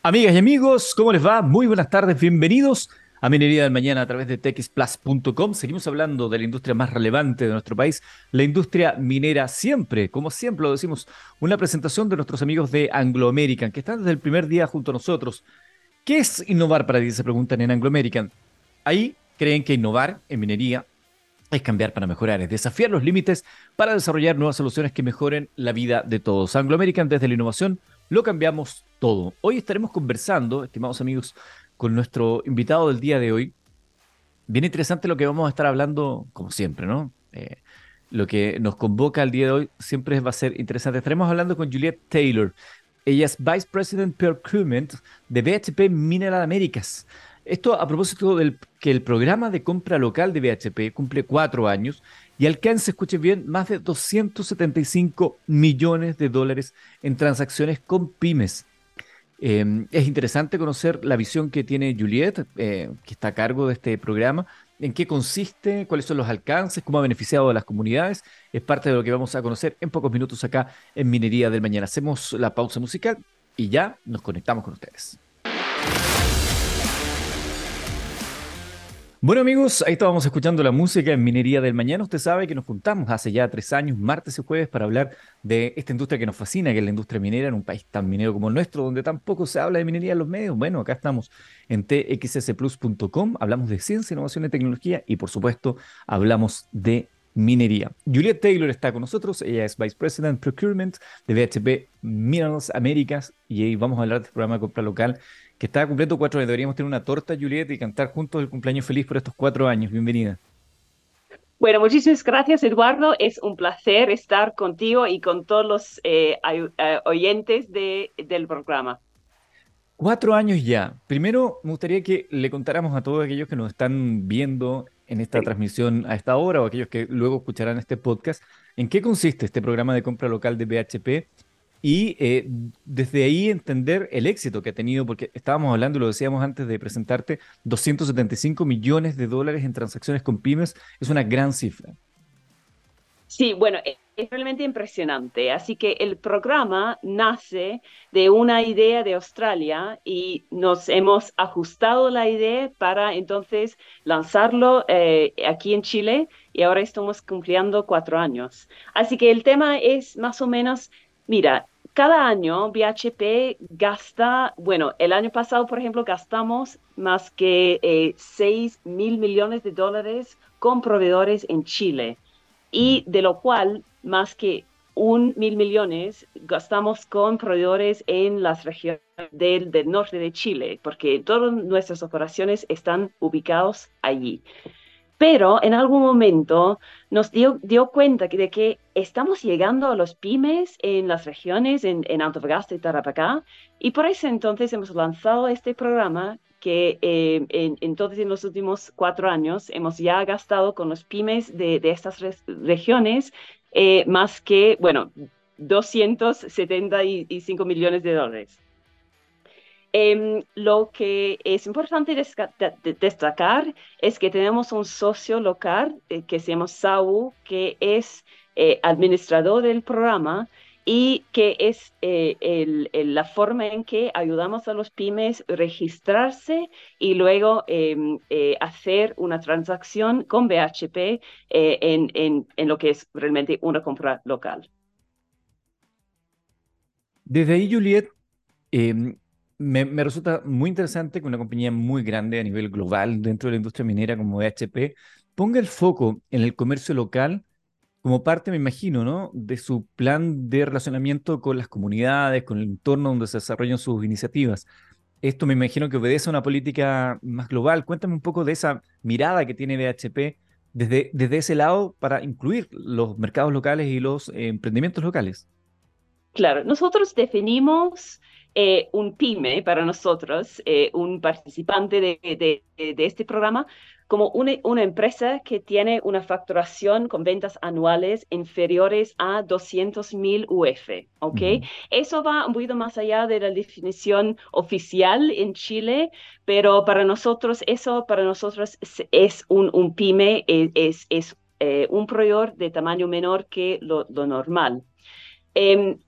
Amigas y amigos, ¿cómo les va? Muy buenas tardes, bienvenidos a Minería del Mañana a través de texplus.com. Seguimos hablando de la industria más relevante de nuestro país, la industria minera siempre, como siempre lo decimos, una presentación de nuestros amigos de Anglo American, que están desde el primer día junto a nosotros. ¿Qué es innovar para ti? Se preguntan en Anglo American. Ahí creen que innovar en minería es cambiar para mejorar, es desafiar los límites para desarrollar nuevas soluciones que mejoren la vida de todos. Anglo American desde la innovación lo cambiamos todo. Hoy estaremos conversando, estimados amigos, con nuestro invitado del día de hoy. Bien interesante lo que vamos a estar hablando, como siempre, ¿no? Eh, lo que nos convoca el día de hoy siempre va a ser interesante. Estaremos hablando con Juliette Taylor. Ella es Vice President Procurement de BHP Mineral Américas. Esto a propósito del que el programa de compra local de BHP cumple cuatro años y alcanza, escuchen bien, más de 275 millones de dólares en transacciones con pymes. Em, es interesante conocer la visión que tiene Juliet, eh, que está a cargo de este programa, en qué consiste, cuáles son los alcances, cómo ha beneficiado a las comunidades. Es parte de lo que vamos a conocer en pocos minutos acá en Minería del Mañana. Hacemos la pausa musical y ya nos conectamos con ustedes. Bueno amigos, ahí estábamos escuchando la música en Minería del Mañana. Usted sabe que nos juntamos hace ya tres años, martes y jueves, para hablar de esta industria que nos fascina, que es la industria minera en un país tan minero como el nuestro, donde tampoco se habla de minería en los medios. Bueno, acá estamos en txsplus.com, hablamos de ciencia, innovación y tecnología y por supuesto hablamos de minería. Juliet Taylor está con nosotros, ella es Vice President Procurement de BHP Minerals Américas y ahí vamos a hablar del programa de compra local que está cumpliendo cuatro años. Deberíamos tener una torta, Juliet, y cantar juntos el cumpleaños feliz por estos cuatro años. Bienvenida. Bueno, muchísimas gracias, Eduardo. Es un placer estar contigo y con todos los eh, eh, oyentes de, del programa. Cuatro años ya. Primero, me gustaría que le contáramos a todos aquellos que nos están viendo en esta transmisión a esta hora o aquellos que luego escucharán este podcast, en qué consiste este programa de compra local de BHP y eh, desde ahí entender el éxito que ha tenido, porque estábamos hablando, lo decíamos antes de presentarte, 275 millones de dólares en transacciones con pymes, es una gran cifra. Sí, bueno, e, es realmente impresionante. Así que el programa nace de una idea de Australia y nos hemos ajustado la idea para entonces lanzarlo eh, aquí en Chile y ahora estamos cumpliendo cuatro años. Así que el tema es más o menos Mira, cada año BHP gasta, bueno, el año pasado, por ejemplo, gastamos más que 6 eh, mil millones de dólares con proveedores en Chile. Y de lo cual más que un mil millones gastamos con proveedores en las regiones del, del norte de Chile, porque todas nuestras operaciones están ubicados allí pero en algún momento nos dio, dio cuenta de que estamos llegando a los pymes en las regiones, en, Antofagasta y Tarapacá, y por eso entonces hemos lanzado este programa que eh, en, entonces en los últimos cuatro años hemos ya gastado con los pymes de, estas regiones eh, más que, bueno, 275 millones de dólares. Em, lo que es importante destacar es que tenemos un socio local eh, que se llama SAU, que es eh, administrador del programa y que es eh, la forma en que ayudamos a los pymes registrarse y luego em, hacer una transacción con BHP en, en, en lo que es realmente una compra local. Desde ahí, Juliet, em, me, resulta muy interesante que una compañía muy grande a nivel global dentro de la industria minera como BHP ponga el foco en el comercio local como parte, me imagino, ¿no? de su plan de relacionamiento con las comunidades, con el entorno donde se desarrollan sus iniciativas. Esto me imagino que obedece a una política más global. Cuéntame un poco de esa mirada que tiene BHP desde, desde ese lado para incluir los mercados locales y los eh, emprendimientos locales. Claro, nosotros definimos eh, un pyme para nosotros, eh, un participante de, este programa, como una, empresa que tiene una facturación con ventas anuales inferiores a 200 mil UF. ¿ok? Eso va un poquito más allá de la definición oficial en Chile, pero para nosotros, eso para nosotros es, un, pyme, es, es, eh, un proveedor de tamaño menor que lo, normal. Em,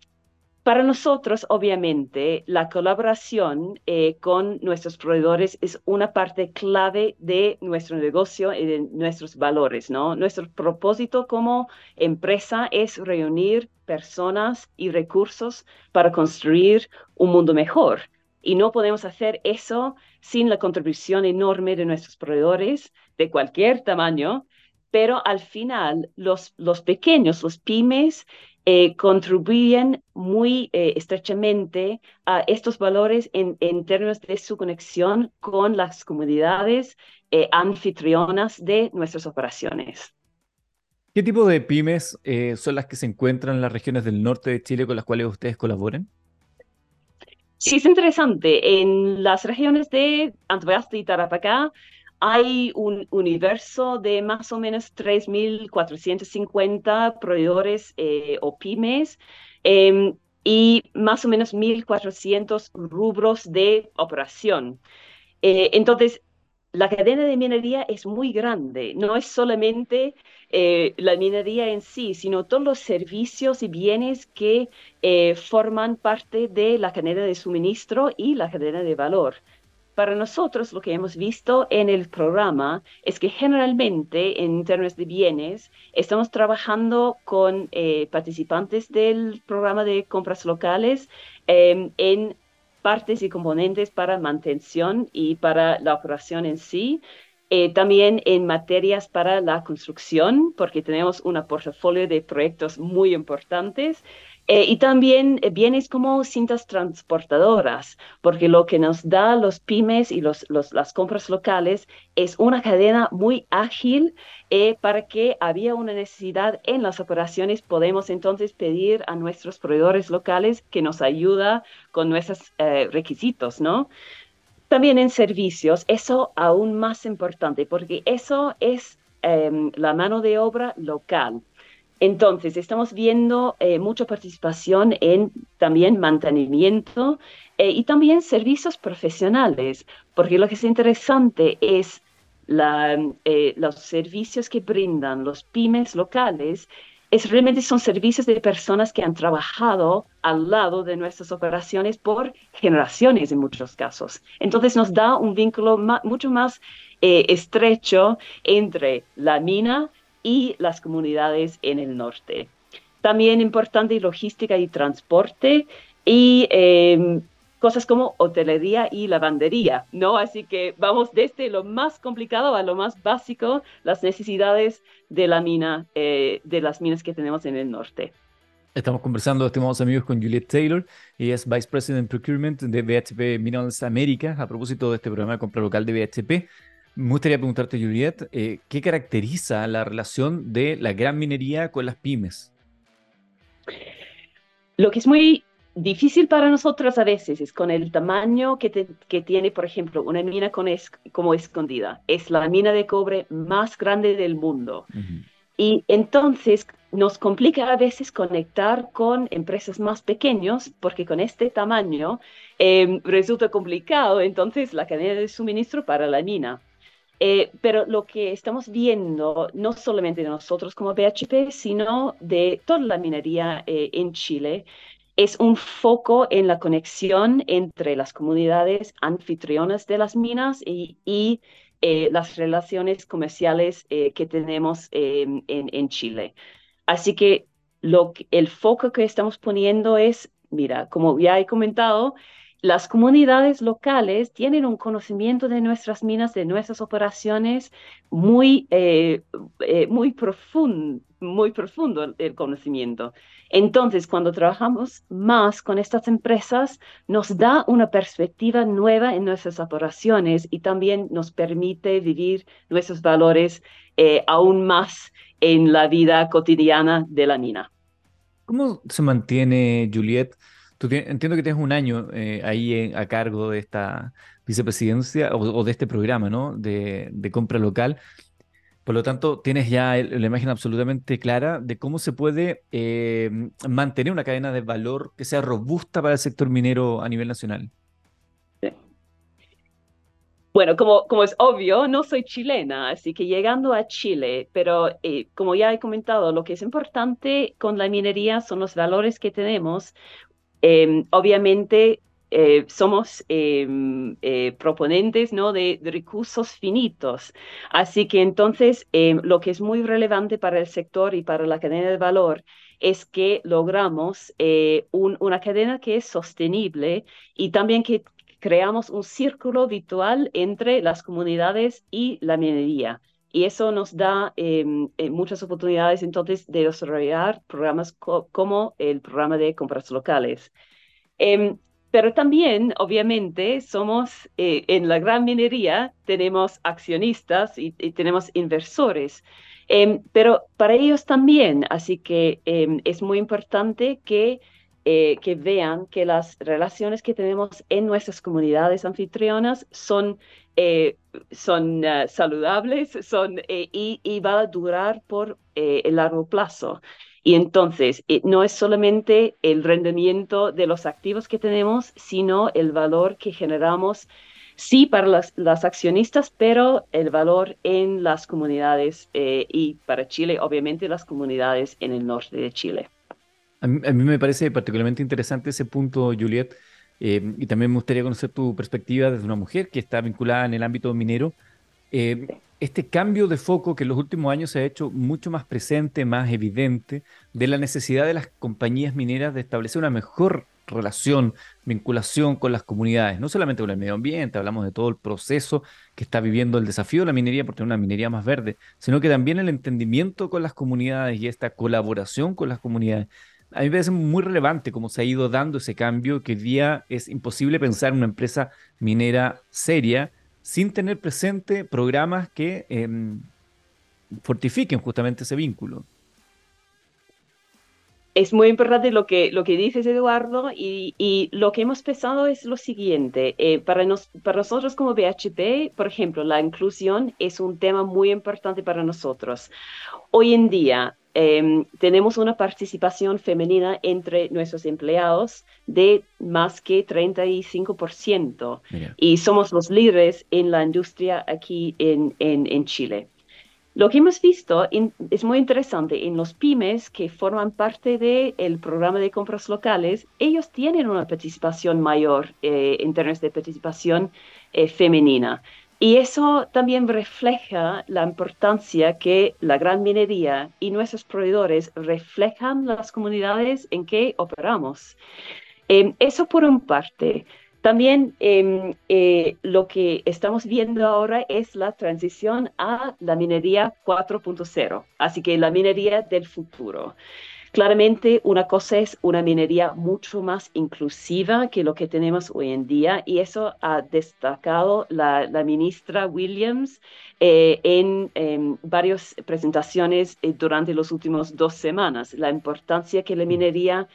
Para nosotros, obviamente, la colaboración eh, con nuestros proveedores es una parte clave de nuestro negocio y de nuestros valores, ¿no? Nuestro propósito como empresa es reunir personas y recursos para construir un mundo mejor. Y no podemos hacer eso sin la contribución enorme de nuestros proveedores de cualquier tamaño, pero al final los, los pequeños, los pymes, eh, contribuyen muy eh, estrechamente a estos valores en, términos de su conexión con las comunidades eh, anfitrionas de nuestras operaciones. ¿Qué tipo de pymes son las que se encuentran en las regiones del norte de Chile con las cuales ustedes colaboran? Sí, es interesante. En las regiones de Antofagasta y Tarapacá hay un universo de más o menos 3.450 proveedores eh, o pymes em, y más o menos 1.400 rubros de operación. Eh, entonces, la cadena de minería es muy grande, no es solamente eh, la minería en sí, sino todos los servicios y bienes que forman parte de la cadena de suministro y la cadena de valor. Para nosotros, lo que hemos visto en el programa es que generalmente, en términos de bienes, estamos trabajando con eh, participantes del programa de compras locales em, en partes y componentes para mantención y para la operación en sí. Eh, también en materias para la construcción, porque tenemos un portafolio de proyectos muy importantes eh, y también eh, bienes como cintas transportadoras, porque lo que nos da los pymes y los, las compras locales es una cadena muy ágil eh, para que había una necesidad en las operaciones, podemos entonces pedir a nuestros proveedores locales que nos ayuda con nuestros requisitos, ¿no? También en servicios, eso aún más importante, porque eso es em, la mano de obra local. Entonces, estamos viendo eh, mucha participación en también mantenimiento eh, y también servicios profesionales, porque lo que es interesante es eh, los servicios que brindan los pymes locales. Es, realmente son servicios de personas que han trabajado al lado de nuestras operaciones por generaciones en muchos casos. Entonces nos da un vínculo mucho más estrecho entre la mina y las comunidades en el norte. También importante logística y transporte em, cosas como hotelería y lavandería, ¿no? Así que vamos desde lo más complicado a lo más básico, las necesidades de la mina, eh, de las minas que tenemos en el norte. Estamos conversando, estimados amigos, con Juliette Taylor. Ella es Vice President Procurement de BHP Minerals América a propósito de este programa de compra local de BHP. Me gustaría preguntarte, Juliet, eh, ¿qué caracteriza la relación de la gran minería con las pymes? Lo que es muy difícil para nosotros a veces es con el tamaño que, tiene, por ejemplo, una mina como escondida. Es la mina de cobre más grande del mundo. Y entonces nos complica a veces conectar con empresas más pequeñas porque con este tamaño em, resulta complicado entonces la cadena de suministro para la mina. Eh, pero lo que estamos viendo, no solamente de nosotros como BHP, sino de toda la minería eh, en Chile, es un foco en la conexión entre las comunidades anfitrionas de las minas y, eh, las relaciones comerciales que tenemos en, en, Chile. Así que el foco que estamos poniendo es, mira, como ya he comentado, las comunidades locales tienen un conocimiento de nuestras minas, de nuestras operaciones muy, eh, eh, muy, profundo, muy profundo el conocimiento. Entonces, cuando trabajamos más con estas empresas, nos da una perspectiva nueva en nuestras operaciones y también nos permite vivir nuestros valores eh, aún más en la vida cotidiana de la mina. ¿Cómo se mantiene, Juliet? Entiendo que tienes un año eh, ahí a cargo de esta vicepresidencia o, de este programa, ¿no? De, compra local. Por lo tanto, tienes ya la imagen absolutamente clara de cómo se puede eh, mantener una cadena de valor que sea robusta para el sector minero a nivel nacional. Bueno, como, como es obvio, no soy chilena, así que llegando a Chile, pero eh, como ya he comentado, lo que es importante con la minería son los valores que tenemos Em, obviamente eh, somos em, eh, proponentes ¿no? de, recursos finitos. Así que entonces em, lo que es muy relevante para el sector y para la cadena de valor es que logramos eh, una cadena que es sostenible y también que creamos un círculo virtual entre las comunidades y la minería. Y eso nos da em, muchas oportunidades entonces de desarrollar programas como el programa de compras locales. Pero también, obviamente, somos eh, en la gran minería, tenemos accionistas y, tenemos inversores. Em, pero para ellos también, así que em, es muy importante que, eh, que vean que las relaciones que tenemos en nuestras comunidades anfitrionas son, eh, son ah, saludables son, y, y, va a durar por el largo plazo. Y entonces, eh, no es solamente el rendimiento de los activos que tenemos, sino el valor que generamos, sí, para las, accionistas, pero el valor en las comunidades eh, y para Chile, obviamente, las comunidades en el norte de Chile. A mí, me parece particularmente interesante ese punto, Juliet, eh, y también me gustaría conocer tu perspectiva desde una mujer que está vinculada en el ámbito minero este cambio de foco que en los últimos años se ha hecho mucho más presente, más evidente, de la necesidad de las compañías mineras de establecer una mejor relación, vinculación con las comunidades, no solamente con el medio ambiente, hablamos de todo el proceso que está viviendo el desafío de la minería por tener una minería más verde, sino que también el entendimiento con las comunidades y esta colaboración con las comunidades. A mí me parece muy relevante cómo se ha ido dando ese cambio, que hoy día es imposible pensar en una empresa minera seria sin tener presente programas que em, fortifiquen justamente ese vínculo. Es muy importante lo que, lo que dices, Eduardo, y, lo que hemos pensado es lo siguiente. Eh, para, para nosotros como BHP, por ejemplo, la inclusión es un tema muy importante para nosotros. Hoy en día, Em, tenemos una participación femenina entre nuestros empleados de más que 35% y somos los líderes en la industria aquí en, en, Chile. Lo que hemos visto es muy interesante. En los pymes que forman parte del programa de compras locales, ellos tienen una participación mayor eh, en términos de participación eh, femenina. Y eso también refleja la importancia que la gran minería y nuestros proveedores reflejan las comunidades en que operamos. Em, eso por un parte. También em, eh, lo que estamos viendo ahora es la transición a la minería 4.0, así que la minería del futuro. Claramente, una cosa es una minería mucho más inclusiva que lo que tenemos hoy en día y eso ha destacado la, ministra Williams eh, en, varias presentaciones eh, durante las últimas dos semanas. La importancia que la minería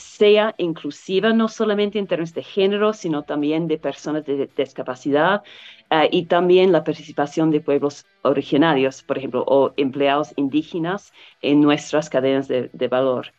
sea inclusiva no solamente en términos de género, sino también de personas de discapacidad eh, y también la participación de pueblos originarios, por ejemplo, o empleados indígenas en nuestras cadenas de, de valor.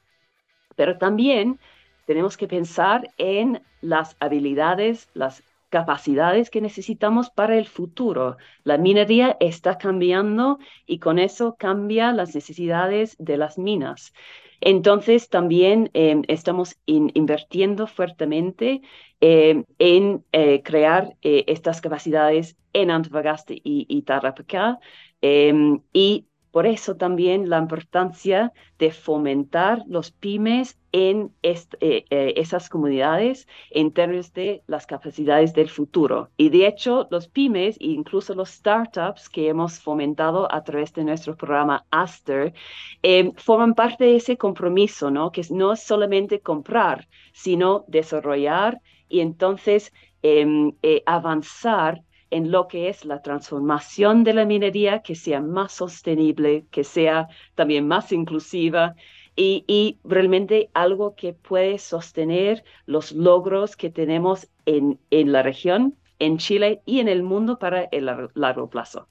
Pero también tenemos que pensar en las habilidades, las capacidades que necesitamos para el futuro. La minería está cambiando y con eso cambia las necesidades de las minas. Entonces, también em, estamos invirtiendo fuertemente em, en eh, crear eh, estas capacidades en Antofagasta y, y Tarapacá em, y por eso también la importancia de fomentar los pymes en eh, eh, esas comunidades en términos de las capacidades del futuro. Y de hecho, los pymes e incluso los startups que hemos fomentado a través de nuestro programa Aster em, forman parte de ese compromiso, ¿no? Que no es solamente comprar, sino desarrollar y entonces em, eh, avanzar en lo que es la transformación de la minería, que sea más sostenible, que sea también más inclusiva y, realmente algo que puede sostener los logros que tenemos en, en la región, en Chile y en el mundo para el largo plazo.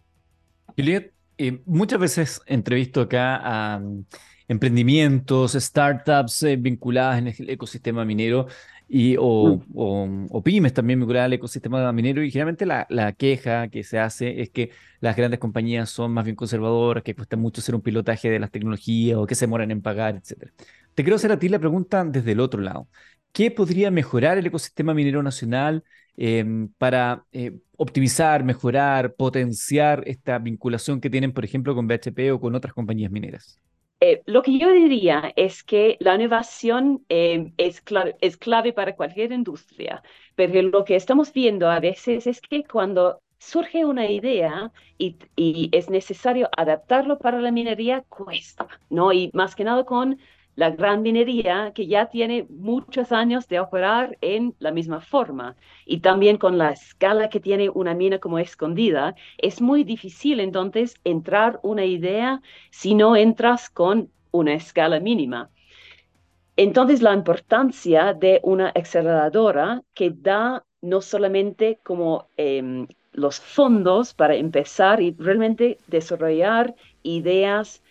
Juliet, eh, muchas veces entrevisto acá a mm, emprendimientos, startups eh, vinculadas en el ecosistema minero y, o, mm. o, pymes también vinculadas al ecosistema minero. Y generalmente la, la, queja que se hace es que las grandes compañías son más bien conservadoras, que cuesta mucho hacer un pilotaje de las tecnologías o que se demoran en pagar, etc. Te quiero hacer a ti la pregunta desde el otro lado. ¿qué podría mejorar el ecosistema minero nacional em, para eh, optimizar, mejorar, potenciar esta vinculación que tienen, por ejemplo, con BHP o con otras compañías mineras? Eh, lo que yo diría es que la innovación em, es, clave, es clave para cualquier industria, pero lo que estamos viendo a veces es que cuando surge una idea y, es necesario adaptarlo para la minería, cuesta, ¿no? Y más que nada con la gran minería que ya tiene muchos años de operar en la misma forma y también con la escala que tiene una mina como escondida, es muy difícil entonces entrar una idea si no entras con una escala mínima. Entonces la importancia de una aceleradora que da no solamente como em, los fondos para empezar y realmente desarrollar ideas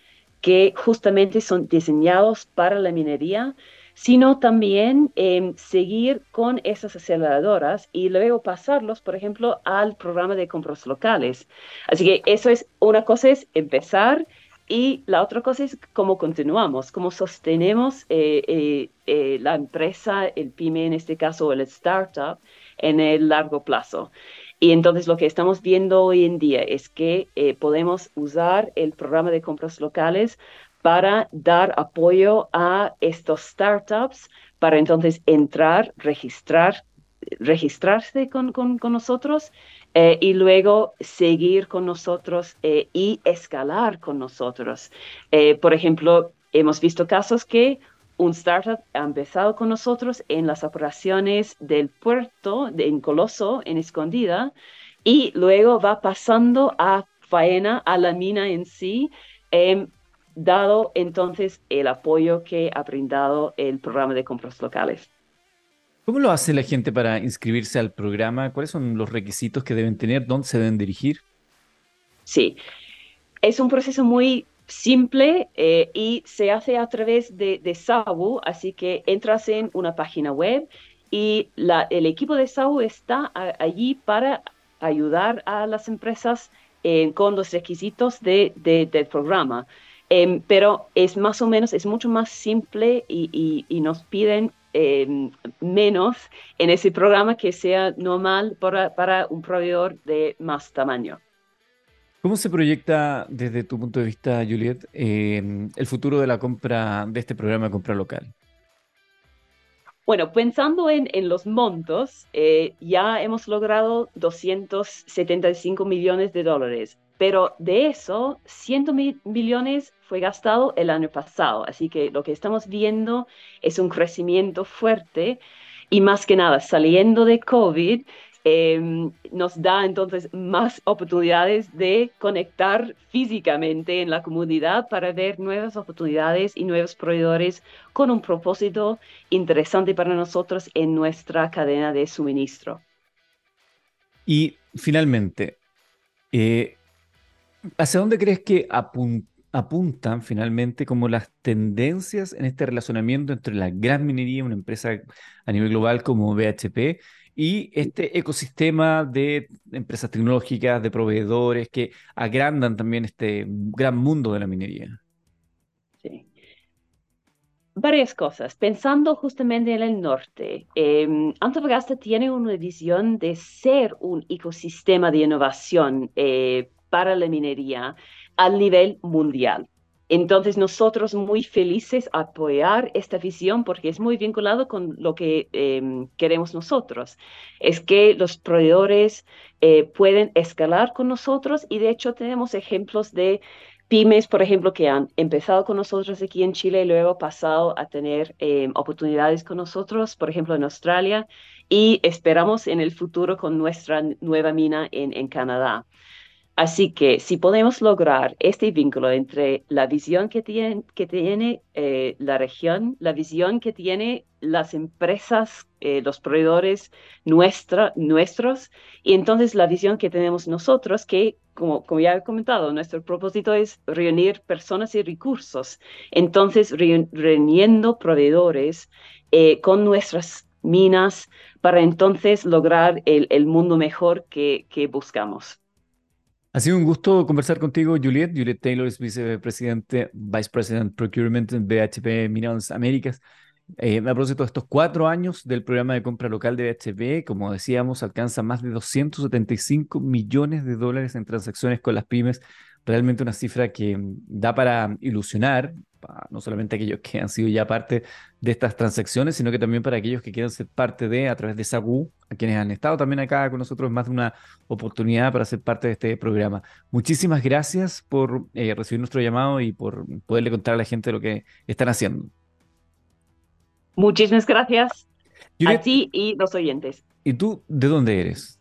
que justamente son diseñados para la minería, sino también em, seguir con esas aceleradoras y luego pasarlos, por ejemplo, al programa de compras locales. Así que eso es, una cosa es empezar y la otra cosa es cómo continuamos, cómo sostenemos eh, eh, eh, la empresa, el pyme en este caso, o el startup, en el largo plazo. Y entonces lo que estamos viendo hoy en día es que eh, podemos usar el programa de compras locales para dar apoyo a estos startups, para entonces entrar, registrar, registrarse con, con, nosotros eh, y luego seguir con nosotros eh, y escalar con nosotros. por ejemplo, hemos visto casos que un startup ha empezado con nosotros en las operaciones del puerto de, en Coloso, en Escondida, y luego va pasando a faena, a la mina en sí, em, dado entonces el apoyo que ha brindado el programa de compras locales. ¿Cómo lo hace la gente para inscribirse al programa? ¿Cuáles son los requisitos que deben tener? ¿Dónde se deben dirigir? Sí, es un proceso muy simple eh, y se hace a través de, de Sabu, así que entras en una página web y la, el equipo de Sabu está allí para ayudar a las empresas eh, con los requisitos de, del programa. Em, pero es más o menos, es mucho más simple y, y, nos piden em, menos en ese programa que sea normal para, para un proveedor de más tamaño. ¿Cómo se proyecta desde tu punto de vista, Juliet, el futuro de la compra de este programa de compra local? Bueno, pensando en, los montos, eh, ya hemos logrado 275 millones de dólares, pero de eso, 100 millones fue gastado el año pasado, así que lo que estamos viendo es un crecimiento fuerte y más que nada, saliendo de COVID, Em, nos da entonces más oportunidades de conectar físicamente en la comunidad para ver nuevas oportunidades y nuevos proveedores con un propósito interesante para nosotros en nuestra cadena de suministro. Y finalmente, eh, ¿hacia dónde crees que apuntan finalmente como las tendencias en este relacionamiento entre la gran minería, una empresa a nivel global como BHP, y este ecosistema de empresas tecnológicas, de proveedores que agrandan también este gran mundo de la minería. Sí. Varias cosas. Pensando justamente en el norte, eh, Antofagasta tiene una visión de ser un ecosistema de innovación eh, para la minería al nivel mundial. Entonces nosotros muy felices apoyar esta visión porque es muy vinculado con lo que em, queremos nosotros. Es que los proveedores eh, pueden escalar con nosotros y de hecho tenemos ejemplos de pymes, por ejemplo, que han empezado con nosotros aquí en Chile y luego pasado a tener em, oportunidades con nosotros, por ejemplo, en Australia y esperamos en el futuro con nuestra nueva mina en, en Canadá. Así que si podemos lograr este vínculo entre la visión que tiene, eh, la región, la visión que tienen las empresas, eh, los proveedores nuestra, nuestros, y entonces la visión que tenemos nosotros, que como, como ya he comentado, nuestro propósito es reunir personas y recursos. Entonces, reuniendo proveedores eh, con nuestras minas para entonces lograr el, el mundo mejor que, que buscamos. Ha sido un gusto conversar contigo, Juliet. Juliet Taylor es vicepresidente, Vice President Procurement en BHP Minerals Américas. Eh, a de estos cuatro años del programa de compra local de BHP, como decíamos, alcanza más de 275 millones de dólares en transacciones con las pymes. Realmente una cifra que mm, da para ilusionar, no solamente aquellos que han sido ya parte de estas transacciones, sino que también para aquellos que quieran ser parte de, a través de SAGU, a quienes han estado también acá con nosotros, más de una oportunidad para ser parte de este programa. Muchísimas gracias por eh, recibir nuestro llamado y por poderle contar a la gente lo que están haciendo. Muchísimas gracias a ti y los oyentes. ¿Y tú de dónde eres?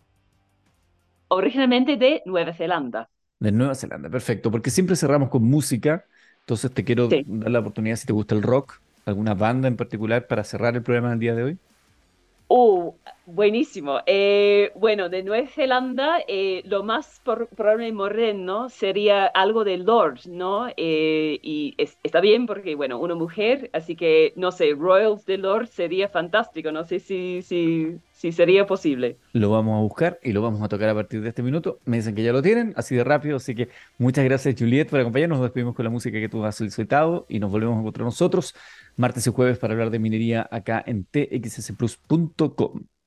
Originalmente de Nueva Zelanda. De Nueva Zelanda, perfecto, porque siempre cerramos con música entonces te quiero dar la oportunidad, si te gusta el rock, alguna banda en particular para cerrar el programa del día de hoy. Oh, buenísimo. Eh, bueno, de Nueva Zelanda, eh, lo más probable y moderno sería algo de Lord, ¿no? Eh, y está bien porque, bueno, una mujer, así que, no sé, Royals de Lord sería fantástico. No sé si, si, si sería posible. Lo vamos a buscar y lo vamos a tocar a partir de este minuto. Me dicen que ya lo tienen, así de rápido. Así que muchas gracias, Juliet, por acompañarnos. Nos despedimos con la música que tú has solicitado y nos volvemos a encontrar nosotros martes y jueves para hablar de minería acá en txsplus.com.